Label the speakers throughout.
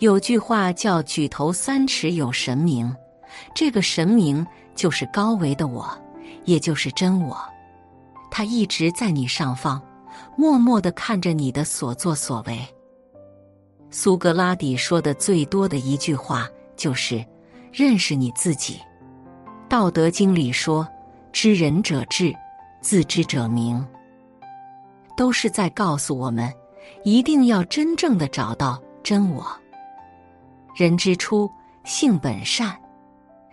Speaker 1: 有句话叫“举头三尺有神明”，这个神明就是高维的我，也就是真我。他一直在你上方，默默的看着你的所作所为。苏格拉底说的最多的一句话就是：“认识你自己。”《道德经》里说：“知人者智，自知者明。”都是在告诉我们，一定要真正的找到真我。人之初，性本善，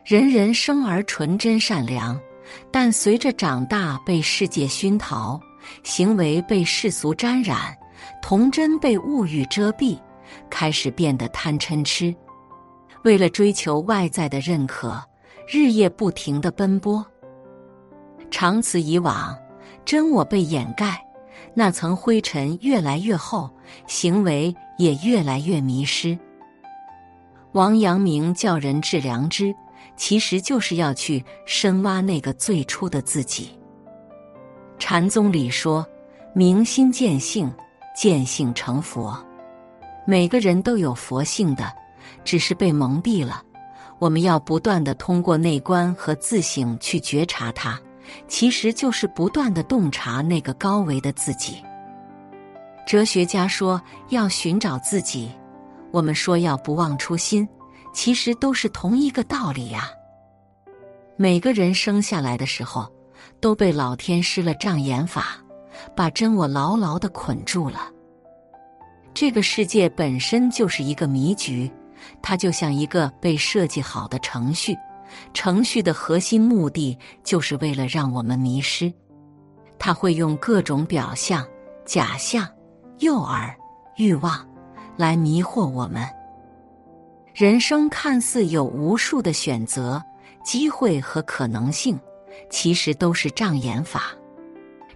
Speaker 1: 人人生而纯真善良，但随着长大，被世界熏陶，行为被世俗沾染，童真被物欲遮蔽。开始变得贪嗔痴，为了追求外在的认可，日夜不停的奔波。长此以往，真我被掩盖，那层灰尘越来越厚，行为也越来越迷失。王阳明叫人致良知，其实就是要去深挖那个最初的自己。禅宗里说：“明心见性，见性成佛。”每个人都有佛性的，只是被蒙蔽了。我们要不断的通过内观和自省去觉察它，其实就是不断的洞察那个高维的自己。哲学家说要寻找自己，我们说要不忘初心，其实都是同一个道理呀。每个人生下来的时候，都被老天施了障眼法，把真我牢牢的捆住了。这个世界本身就是一个迷局，它就像一个被设计好的程序，程序的核心目的就是为了让我们迷失。它会用各种表象、假象、诱饵、欲望来迷惑我们。人生看似有无数的选择、机会和可能性，其实都是障眼法。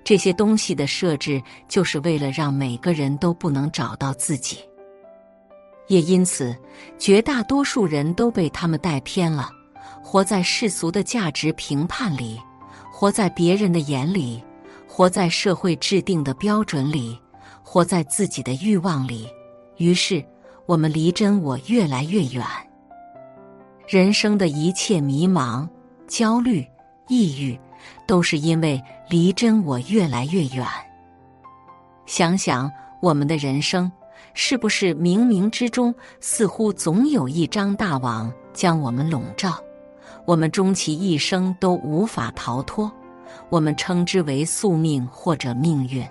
Speaker 1: 这些东西的设置，就是为了让每个人都不能找到自己，也因此，绝大多数人都被他们带偏了，活在世俗的价值评判里，活在别人的眼里，活在社会制定的标准里，活在自己的欲望里。于是，我们离真我越来越远。人生的一切迷茫、焦虑、抑郁。都是因为离真我越来越远。想想我们的人生，是不是冥冥之中似乎总有一张大网将我们笼罩，我们终其一生都无法逃脱？我们称之为宿命或者命运。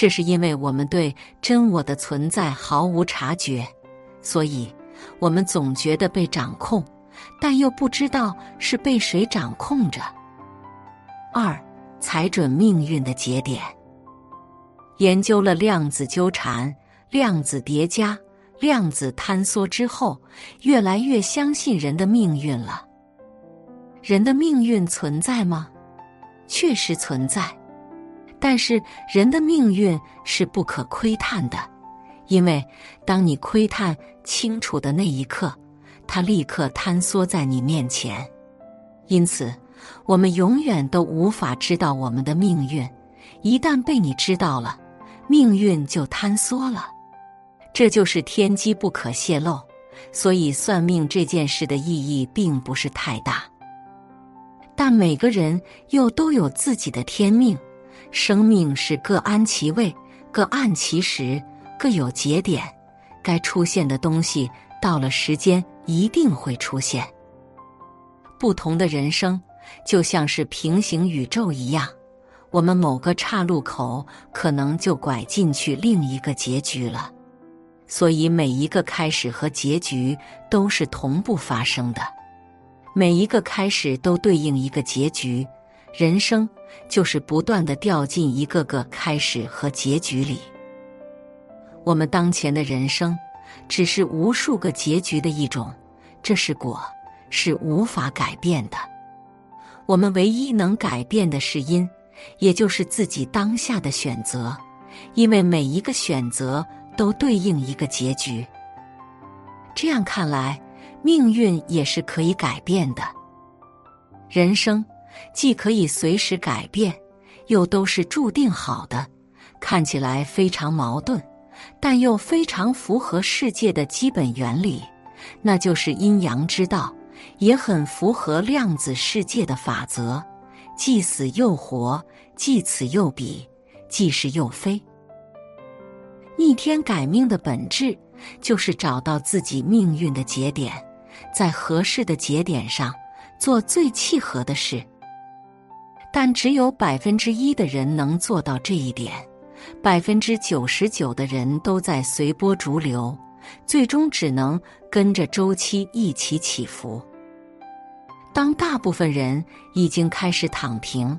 Speaker 1: 这是因为我们对真我的存在毫无察觉，所以我们总觉得被掌控，但又不知道是被谁掌控着。二，踩准命运的节点。研究了量子纠缠、量子叠加、量子坍缩之后，越来越相信人的命运了。人的命运存在吗？确实存在，但是人的命运是不可窥探的，因为当你窥探清楚的那一刻，它立刻坍缩在你面前。因此。我们永远都无法知道我们的命运，一旦被你知道了，命运就坍缩了。这就是天机不可泄露，所以算命这件事的意义并不是太大。但每个人又都有自己的天命，生命是各安其位，各按其时，各有节点，该出现的东西到了时间一定会出现。不同的人生。就像是平行宇宙一样，我们某个岔路口可能就拐进去另一个结局了。所以每一个开始和结局都是同步发生的，每一个开始都对应一个结局。人生就是不断的掉进一个个开始和结局里。我们当前的人生只是无数个结局的一种，这是果，是无法改变的。我们唯一能改变的是因，也就是自己当下的选择，因为每一个选择都对应一个结局。这样看来，命运也是可以改变的。人生既可以随时改变，又都是注定好的，看起来非常矛盾，但又非常符合世界的基本原理，那就是阴阳之道，也很符合量子世界的法则：既死又活，既此又彼，既是又非。逆天改命的本质，就是找到自己命运的节点，在合适的节点上做最契合的事。但只有百分之一的人能做到这一点。百分之九十九的人都在随波逐流，最终只能跟着周期一起起伏。当大部分人已经开始躺平，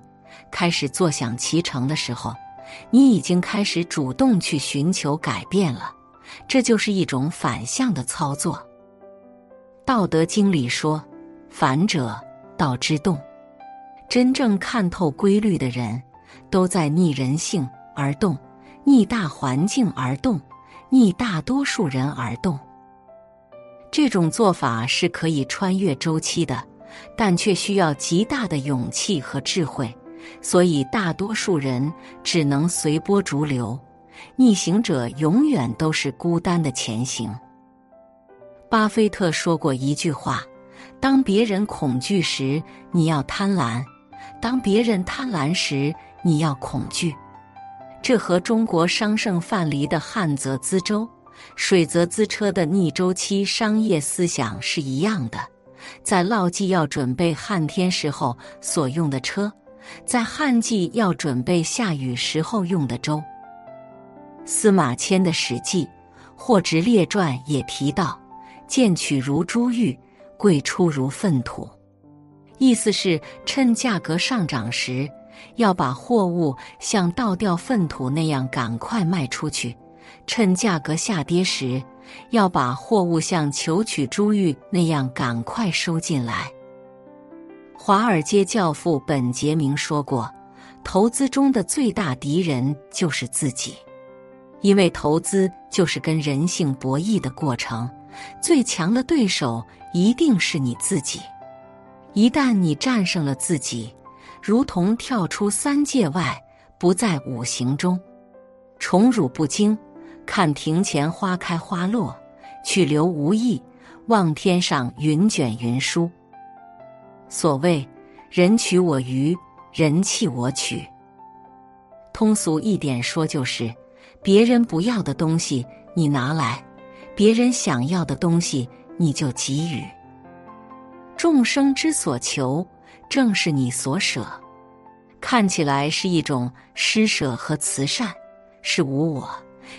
Speaker 1: 开始坐享其成的时候，你已经开始主动去寻求改变了。这就是一种反向的操作。《道德经》里说：“反者，道之动。”真正看透规律的人，都在逆人性。而动，逆大环境而动，逆大多数人而动。这种做法是可以穿越周期的，但却需要极大的勇气和智慧。所以，大多数人只能随波逐流，逆行者永远都是孤单的前行。巴菲特说过一句话：“当别人恐惧时，你要贪婪；当别人贪婪时，你要恐惧。”这和中国商圣范蠡的旱则资舟，水则资车的逆周期商业思想是一样的。在涝季要准备旱天时候所用的车，在旱季要准备下雨时候用的舟。司马迁的《史记·货殖列传》也提到：“贱取如珠玉，贵出如粪土。”意思是趁价格上涨时。要把货物像倒掉粪土那样赶快卖出去，趁价格下跌时，要把货物像求取珠玉那样赶快收进来。华尔街教父本杰明说过：“投资中的最大敌人就是自己，因为投资就是跟人性博弈的过程，最强的对手一定是你自己。一旦你战胜了自己。”如同跳出三界外，不在五行中，宠辱不惊，看庭前花开花落，去留无意，望天上云卷云舒。所谓人取我予，人弃我取。通俗一点说，就是别人不要的东西你拿来，别人想要的东西你就给予。众生之所求。正是你所舍，看起来是一种施舍和慈善，是无我，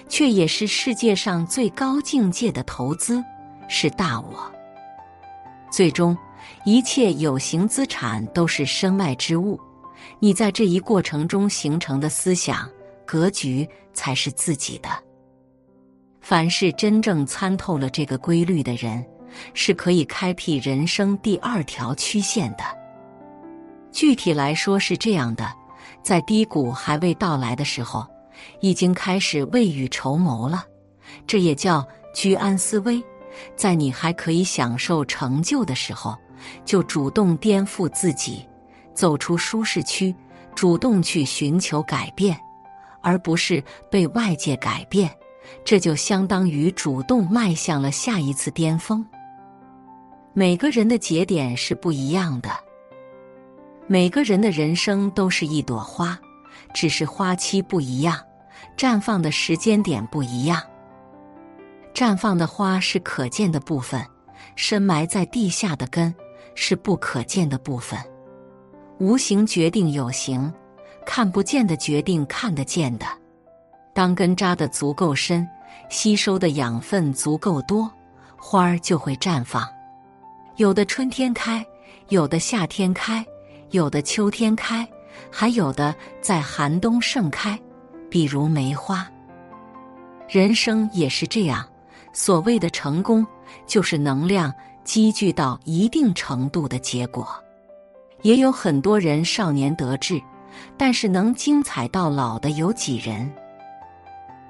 Speaker 1: 却也是世界上最高境界的投资，是大我。最终，一切有形资产都是身外之物，你在这一过程中形成的思想格局才是自己的。凡是真正参透了这个规律的人，是可以开辟人生第二条曲线的。具体来说是这样的，在低谷还未到来的时候，已经开始未雨绸缪了，这也叫居安思危。在你还可以享受成就的时候，就主动颠覆自己，走出舒适区，主动去寻求改变，而不是被外界改变。这就相当于主动迈向了下一次巅峰。每个人的节点是不一样的。每个人的人生都是一朵花，只是花期不一样，绽放的时间点不一样。绽放的花是可见的部分，深埋在地下的根是不可见的部分。无形决定有形，看不见的决定看得见的。当根扎得足够深，吸收的养分足够多，花儿就会绽放。有的春天开，有的夏天开。有的秋天开，还有的在寒冬盛开，比如梅花。人生也是这样，所谓的成功，就是能量积聚到一定程度的结果。也有很多人少年得志，但是能精彩到老的有几人？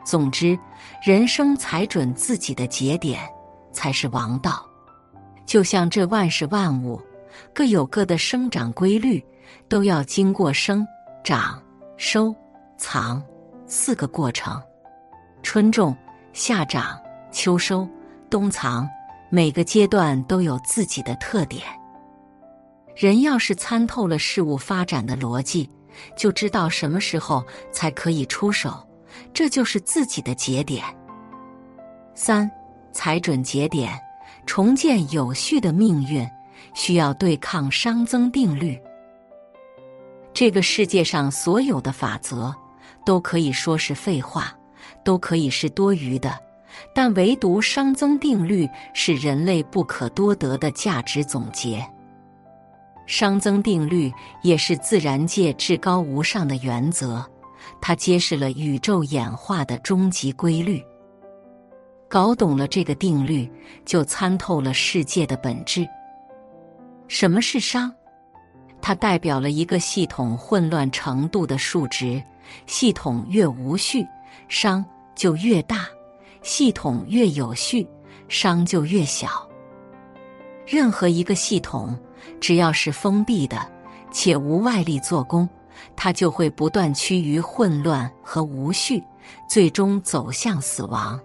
Speaker 1: 总之，人生踩准自己的节点才是王道。就像这万事万物。各有各的生长规律，都要经过生长、收藏四个过程。春种、夏长、秋收、冬藏，每个阶段都有自己的特点。人要是参透了事物发展的逻辑，就知道什么时候才可以出手，这就是自己的节点。三，踩准节点，重建有序的命运，需要对抗熵增定律。这个世界上所有的法则，都可以说是废话，都可以是多余的，但唯独熵增定律是人类不可多得的价值总结。熵增定律也是自然界至高无上的原则，它揭示了宇宙演化的终极规律。搞懂了这个定律，就参透了世界的本质。什么是熵？它代表了一个系统混乱程度的数值，系统越无序，熵就越大；系统越有序，熵就越小。任何一个系统，只要是封闭的且无外力做工，它就会不断趋于混乱和无序，最终走向死亡。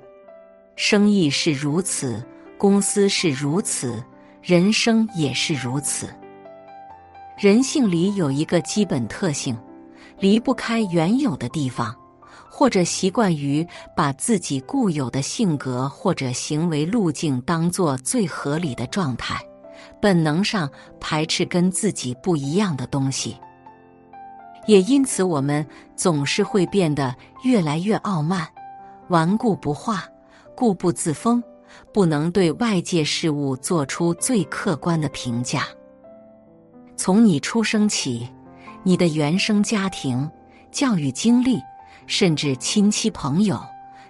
Speaker 1: 生意是如此，公司是如此，人生也是如此。人性里有一个基本特性，离不开原有的地方，或者习惯于把自己固有的性格或者行为路径当做最合理的状态，本能上排斥跟自己不一样的东西。也因此，我们总是会变得越来越傲慢、顽固不化、固步自封，不能对外界事物做出最客观的评价。从你出生起，你的原生家庭、教育经历，甚至亲戚朋友，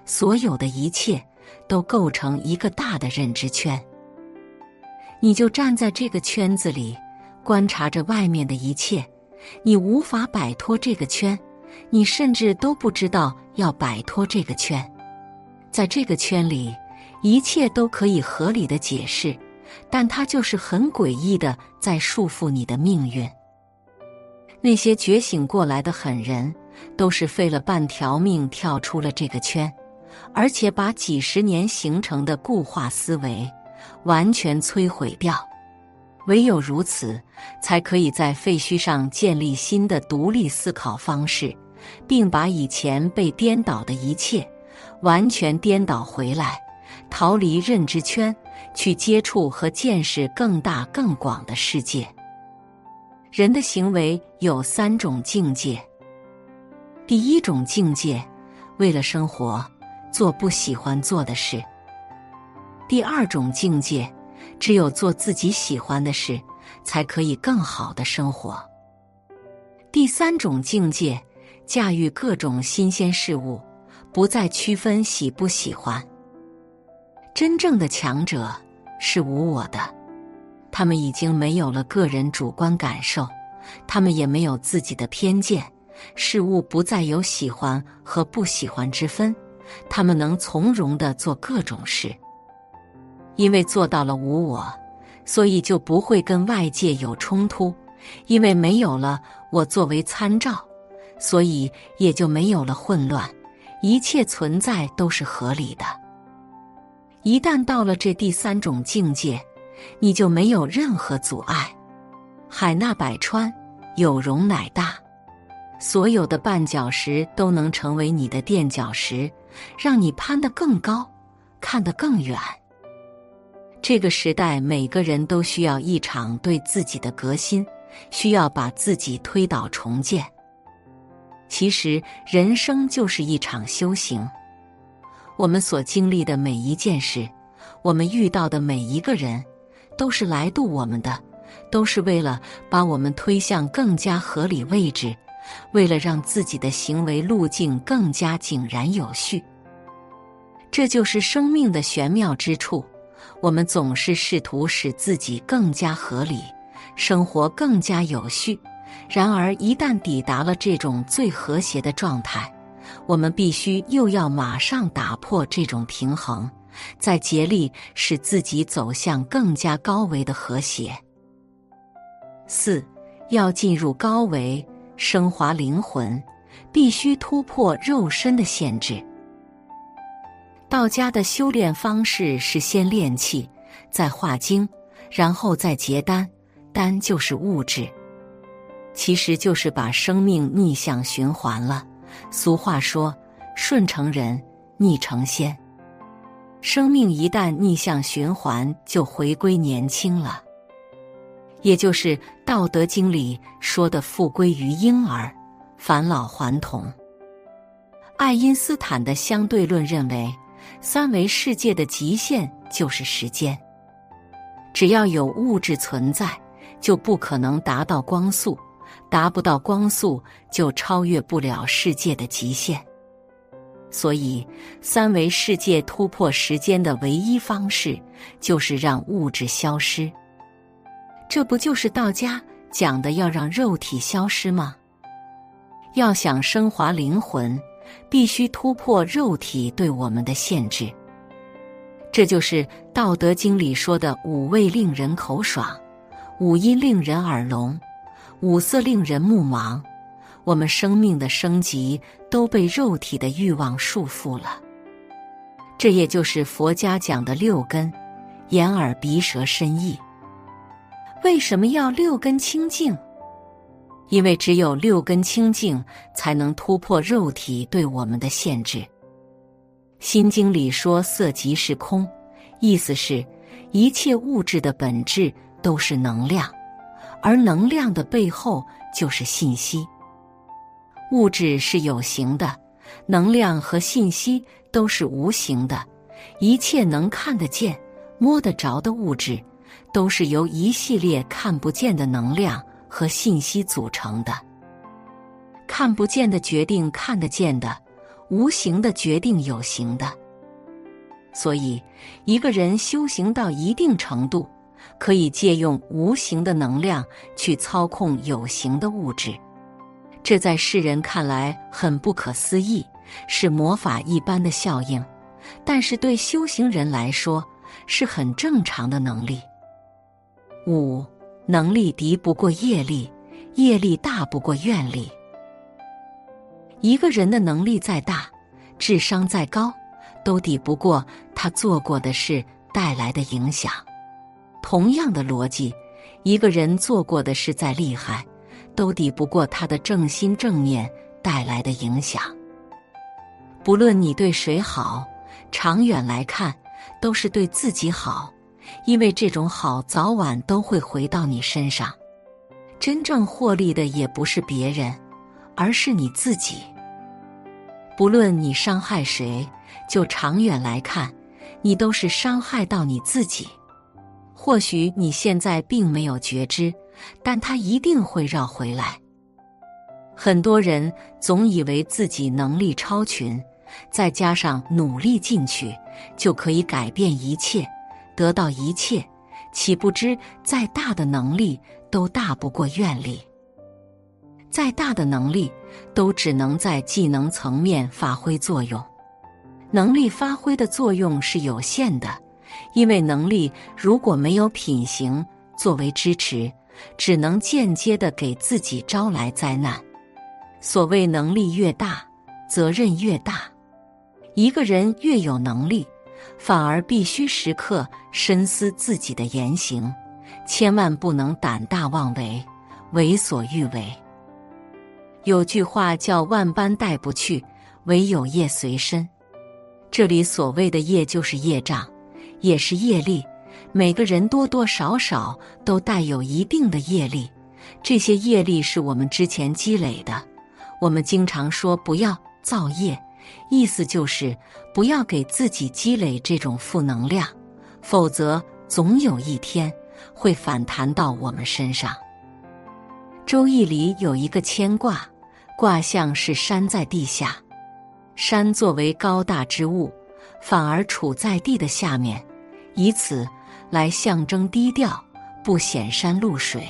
Speaker 1: 所有的一切，都构成一个大的认知圈。你就站在这个圈子里，观察着外面的一切，你无法摆脱这个圈，你甚至都不知道要摆脱这个圈。在这个圈里，一切都可以合理的解释。但它就是很诡异的，在束缚你的命运。那些觉醒过来的狠人，都是费了半条命跳出了这个圈，而且把几十年形成的固化思维完全摧毁掉。唯有如此，才可以在废墟上建立新的独立思考方式，并把以前被颠倒的一切完全颠倒回来。逃离认知圈，去接触和见识更大更广的世界。人的行为有三种境界：第一种境界，为了生活做不喜欢做的事；第二种境界，只有做自己喜欢的事，才可以更好的生活；第三种境界，驾驭各种新鲜事物，不再区分喜不喜欢。真正的强者是无我的，他们已经没有了个人主观感受，他们也没有自己的偏见，事物不再有喜欢和不喜欢之分，他们能从容的做各种事。因为做到了无我，所以就不会跟外界有冲突；因为没有了我作为参照，所以也就没有了混乱，一切存在都是合理的。一旦到了这第三种境界，你就没有任何阻碍。海纳百川，有容乃大，所有的绊脚石都能成为你的垫脚石，让你攀得更高，看得更远。这个时代，每个人都需要一场对自己的革新，需要把自己推倒重建。其实，人生就是一场修行。我们所经历的每一件事，我们遇到的每一个人，都是来渡我们的，都是为了把我们推向更加合理位置，为了让自己的行为路径更加井然有序。这就是生命的玄妙之处。我们总是试图使自己更加合理，生活更加有序。然而，一旦抵达了这种最和谐的状态，我们必须又要马上打破这种平衡，再竭力使自己走向更加高维的和谐。四，要进入高维升华灵魂，必须突破肉身的限制。道家的修炼方式是先练气，再化精，然后再结丹，丹就是物质，其实就是把生命逆向循环了。俗话说：“顺成人，逆成仙。”生命一旦逆向循环，就回归年轻了，也就是《道德经》里说的“复归于婴儿，返老还童”。爱因斯坦的相对论认为，三维世界的极限就是时间。只要有物质存在，就不可能达到光速，达不到光速，就超越不了世界的极限。所以，三维世界突破时间的唯一方式，就是让物质消失。这不就是道家讲的要让肉体消失吗？要想升华灵魂。必须突破肉体对我们的限制，这就是《道德经》里说的“五味令人口爽，五音令人耳聋，五色令人目盲”。我们生命的升级都被肉体的欲望束缚了。这也就是佛家讲的六根：眼、耳、鼻、舌、身、意。为什么要六根清净？因为只有六根清净，才能突破肉体对我们的限制。《心经》里说“色即是空”，意思是，一切物质的本质都是能量，而能量的背后就是信息。物质是有形的，能量和信息都是无形的。一切能看得见、摸得着的物质，都是由一系列看不见的能量。和信息组成的，看不见的决定看得见的，无形的决定有形的。所以，一个人修行到一定程度，可以借用无形的能量去操控有形的物质。这在世人看来很不可思议，是魔法一般的效应，但是对修行人来说是很正常的能力。五。能力敌不过业力，业力大不过愿力。一个人的能力再大，智商再高，都抵不过他做过的事带来的影响。同样的逻辑，一个人做过的事再厉害，都抵不过他的正心正念带来的影响。不论你对谁好，长远来看，都是对自己好。因为这种好早晚都会回到你身上，真正获利的也不是别人，而是你自己。不论你伤害谁，就长远来看，你都是伤害到你自己。或许你现在并没有觉知，但它一定会绕回来。很多人总以为自己能力超群，再加上努力进取，就可以改变一切。得到一切，岂不知再大的能力都大不过愿力。再大的能力，都只能在技能层面发挥作用。能力发挥的作用是有限的，因为能力如果没有品行作为支持，只能间接的给自己招来灾难。所谓能力越大，责任越大。一个人越有能力。反而必须时刻深思自己的言行，千万不能胆大妄为、为所欲为。有句话叫“万般带不去，唯有业随身”。这里所谓的业就是业障，也是业力。每个人多多少少都带有一定的业力，这些业力是我们之前积累的。我们经常说不要造业。意思就是，不要给自己积累这种负能量，否则总有一天会反弹到我们身上。《周易》里有一个牵卦，卦象是山在地下，山作为高大之物，反而处在地的下面，以此来象征低调，不显山露水。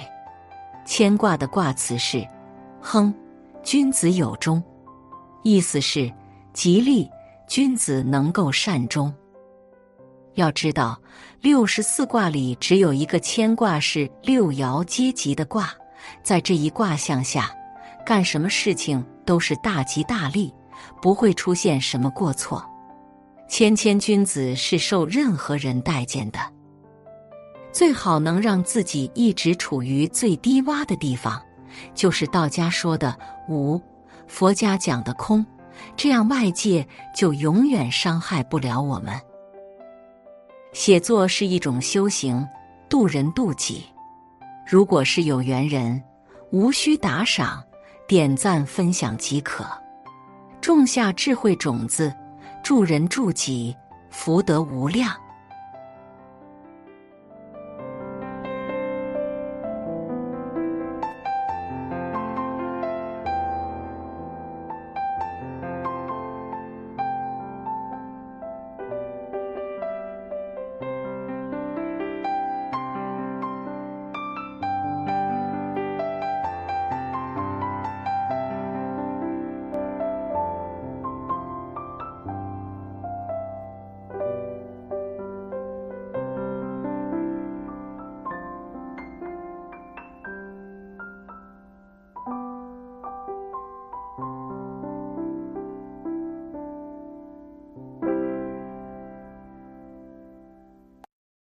Speaker 1: 牵挂的卦辞是“亨，君子有终”，意思是。吉利，君子能够善终。要知道，六十四卦里只有一个牵挂是六爻阶级的卦，在这一卦象下，干什么事情都是大吉大利，不会出现什么过错。谦谦君子是受任何人待见的，最好能让自己一直处于最低洼的地方，就是道家说的无，佛家讲的空，这样外界就永远伤害不了我们。写作是一种修行，渡人渡己。如果是有缘人，无需打赏，点赞分享即可，种下智慧种子。助人助己，福德无量。